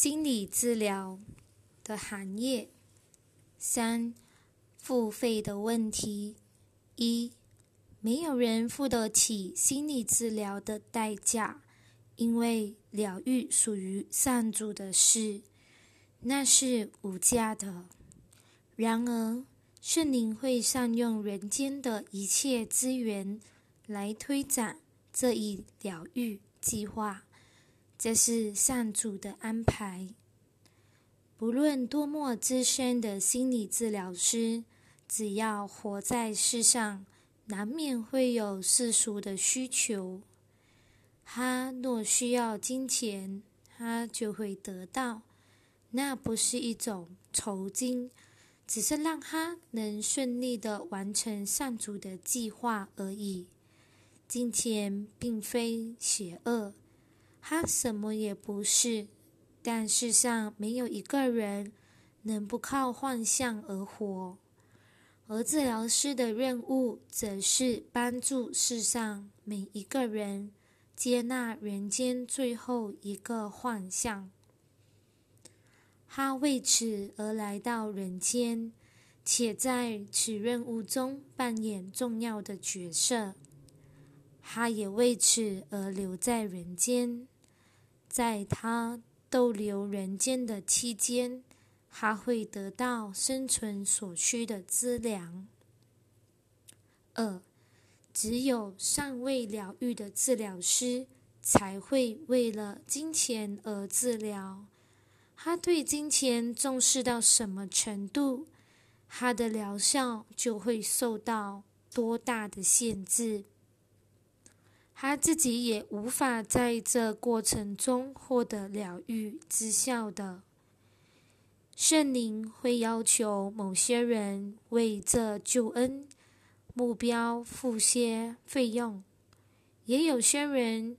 心理治疗的行业。三、付费的问题。一、没有人付得起心理治疗的代价，因为疗愈属于上主的事，那是无价的。然而，圣灵会善用人间的一切资源来推展这一疗愈计划，这是上主的安排。不论多么资深的心理治疗师，只要活在世上，难免会有世俗的需求。他若需要金钱，他就会得到。那不是一种酬金。只是让他能顺利的完成上主的计划而已。金钱并非邪恶，他什么也不是。但世上没有一个人能不靠幻象而活，而治疗师的任务则是帮助世上每一个人接纳人间最后一个幻象。他为此而来到人间，且在此任务中扮演重要的角色。他也为此而留在人间，在他逗留人间的期间，他会得到生存所需的资粮。二，只有尚未疗愈的治疗师才会为了金钱而治疗。他对金钱重视到什么程度，他的疗效就会受到多大的限制。他自己也无法在这过程中获得疗愈之效的。圣灵会要求某些人为这救恩目标付些费用，也有些人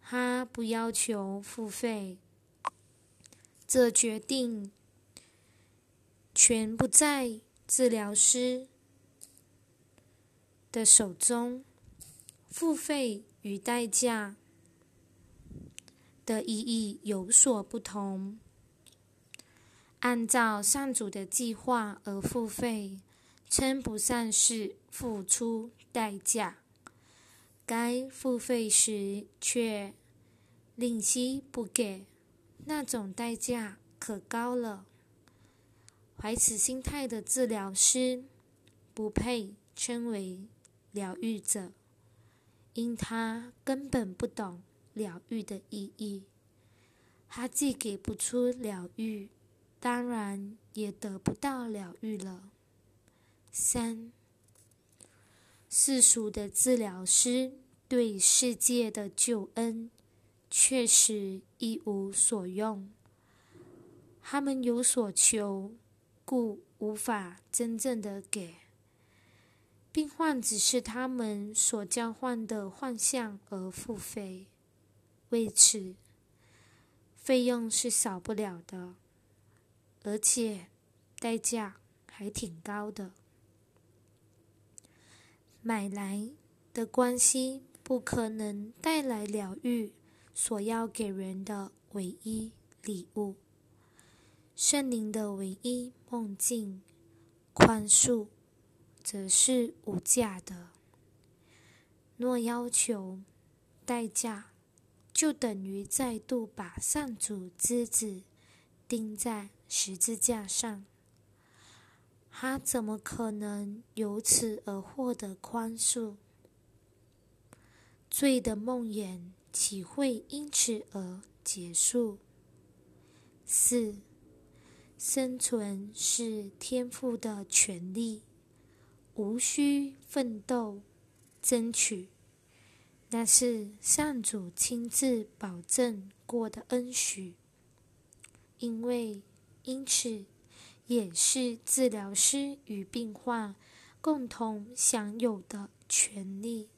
他不要求付费。这决定全不在治疗师的手中。付费与代价的意义有所不同。按照上主的计划而付费，称不上是付出代价；该付费时却吝惜不给。那种代价可高了。怀此心态的治疗师不配称为疗愈者，因他根本不懂疗愈的意义。他既给不出疗愈，当然也得不到疗愈了。三，世俗的治疗师对世界的救恩。确实一无所用。他们有所求，故无法真正的给。病患只是他们所交换的幻象而付费，为此费用是少不了的，而且代价还挺高的。买来的关系不可能带来疗愈。所要给人的唯一礼物，圣灵的唯一梦境，宽恕，则是无价的。若要求代价，就等于再度把上主之子钉在十字架上。他怎么可能由此而获得宽恕？罪的梦魇。岂会因此而结束？四，生存是天赋的权利，无需奋斗争取，那是上主亲自保证过的恩许。因为因此，也是治疗师与病患共同享有的权利，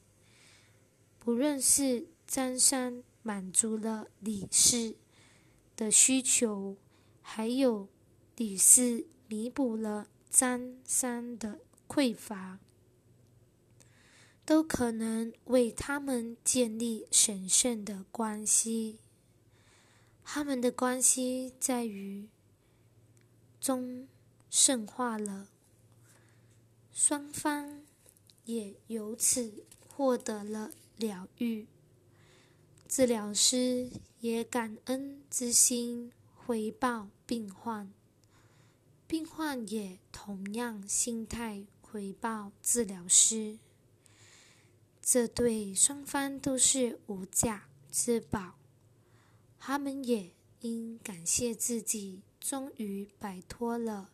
不论是。张三满足了李四的需求，还有李四弥补了张三的匮乏，都可能为他们建立神圣的关系。他们的关系在于中圣化了，双方也由此获得了疗愈。治疗师也感恩之心回报病患，病患也同样心态回报治疗师。这对双方都是无价之宝。他们也应感谢自己，终于摆脱了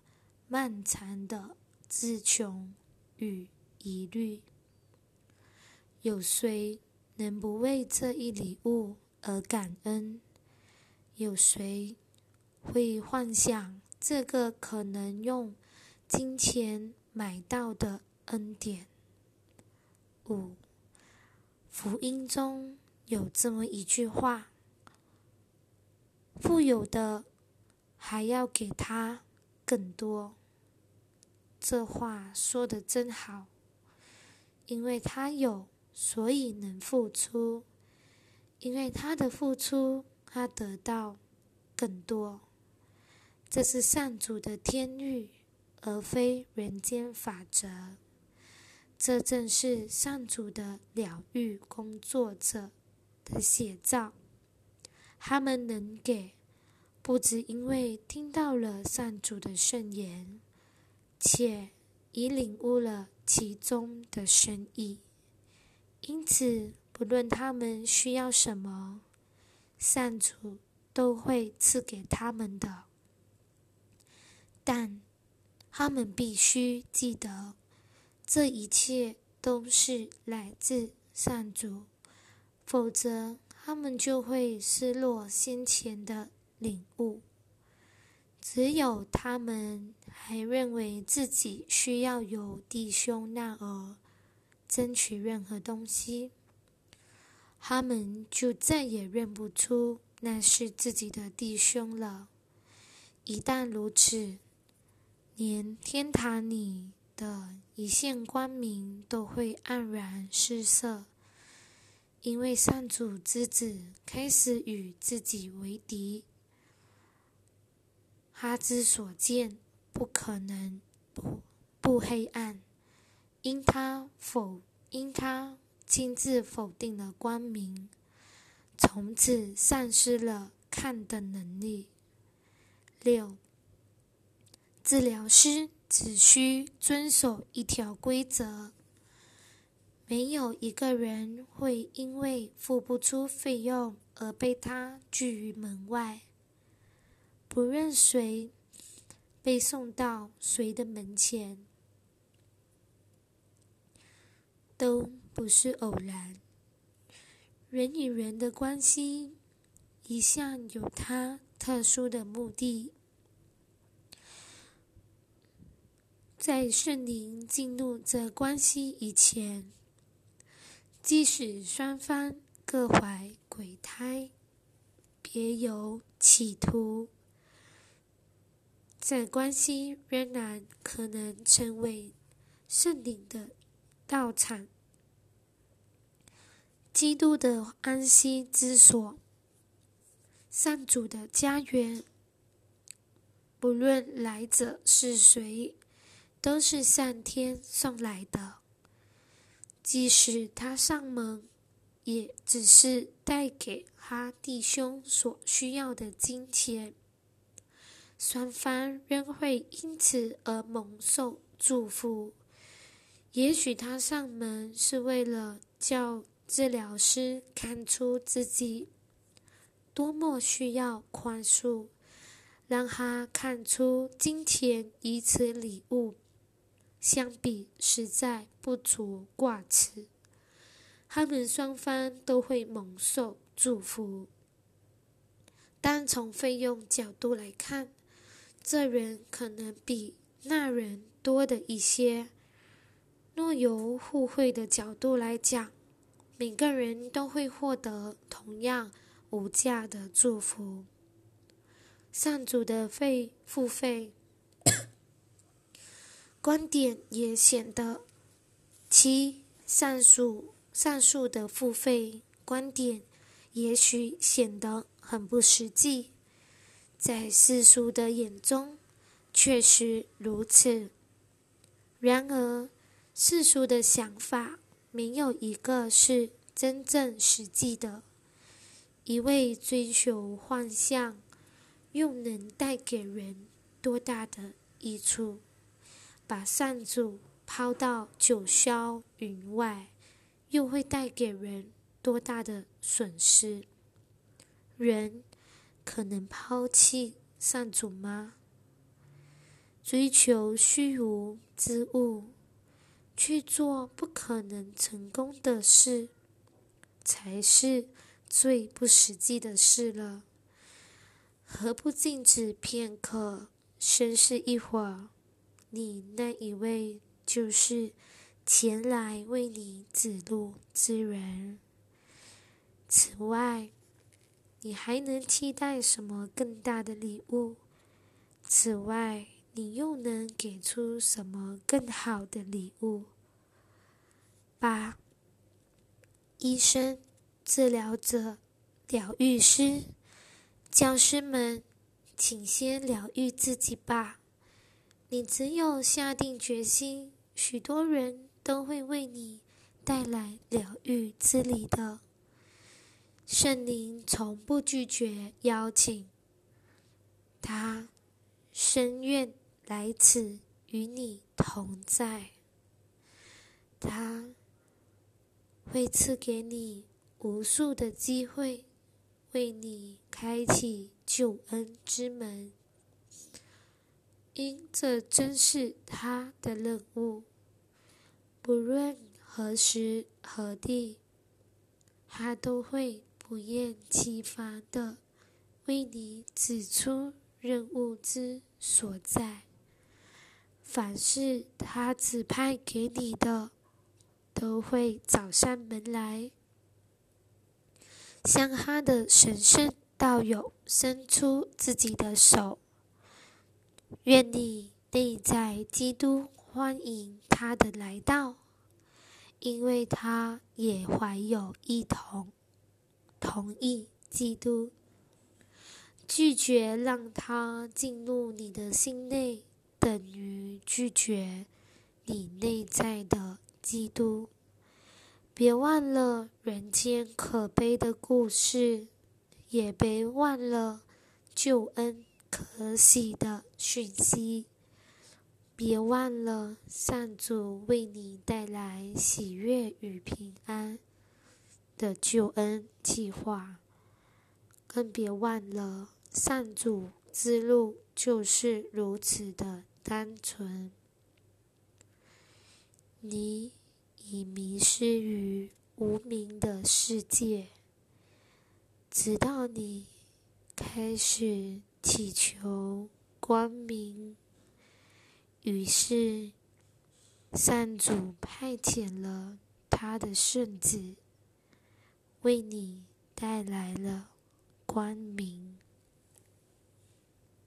漫长的自穷与疑虑。有谁能不为这一礼物而感恩？有谁会幻想这个可能用金钱买到的恩典？五，福音中有这么一句话。富有的还要给他更多，这话说的真好。因为他有，所以能付出；因为他的付出，他得到更多。这是上主的天律，而非人间法则。这正是上主的疗愈工作者的写照。他们能给，不只因为听到了上主的圣言，且已领悟了其中的深意。因此，不论他们需要什么，上主都会赐给他们的。但他们必须记得，这一切都是来自上主，否则。他们就会失落先前的领悟。只有他们还认为自己需要有弟兄那儿争取任何东西，他们就再也认不出那是自己的弟兄了。一旦如此，连天堂里的一线光明都会黯然失色。因为上主之子开始与自己为敌，他之所见不可能不不黑暗，因他否因他亲自否定了光明，从此丧失了看的能力。六，治疗师只需遵守一条规则。没有一个人会因为付不出费用而被他拒于门外。不论谁被送到谁的门前，都不是偶然。人与人的关系一向有它特殊的目的。在圣灵进入这关系以前。即使双方各怀鬼胎，别有企图，这关系仍然可能成为圣灵的道场、基督的安息之所、上主的家园。不论来者是谁，都是上天送来的。即使他上门，也只是带给他弟兄所需要的金钱，双方仍会因此而蒙受祝福。也许他上门是为了叫治疗师看出自己多么需要宽恕，让他看出金钱以此礼物。相比实在不足挂齿，他们双方都会蒙受祝福。单从费用角度来看，这人可能比那人多的一些。若由互惠的角度来讲，每个人都会获得同样无价的祝福。上主的费付费。观点也显得，其上述上述的付费观点也许显得很不实际。在世俗的眼中确实如此。然而，世俗的想法没有一个是真正实际的。一味追求幻象，又能带给人多大的益处？把善主抛到九霄云外，又会带给人多大的损失？人可能抛弃善主吗？追求虚无之物，去做不可能成功的事，才是最不实际的事了。何不静止片刻，深思一会儿？你那一位就是前来为你指路之人。此外，你还能期待什么更大的礼物？此外，你又能给出什么更好的礼物？八，医生、治疗者、疗愈师、教师们，请先疗愈自己吧。你只有下定决心，许多人都会为你带来疗愈之礼的。圣灵从不拒绝邀请，他深愿。来此与你同在，他会赐给你无数的机会，为你开启救恩之门，因这真是他的任务。不论何时何地，他都会不厌其烦的为你指出任务之所在。凡是他指派给你的，都会找上门来，向他的神圣道友伸出自己的手。愿你内在基督欢迎他的来到，因为他也怀有一同同意基督，拒绝让他进入你的心内。等于拒绝你内在的基督。别忘了人间可悲的故事，也别忘了救恩可喜的讯息。别忘了上主为你带来喜悦与平安的救恩计划。更别忘了上主之路就是如此的。单纯，你已迷失于无名的世界，直到你开始祈求光明。于是，善主派遣了他的圣子，为你带来了光明。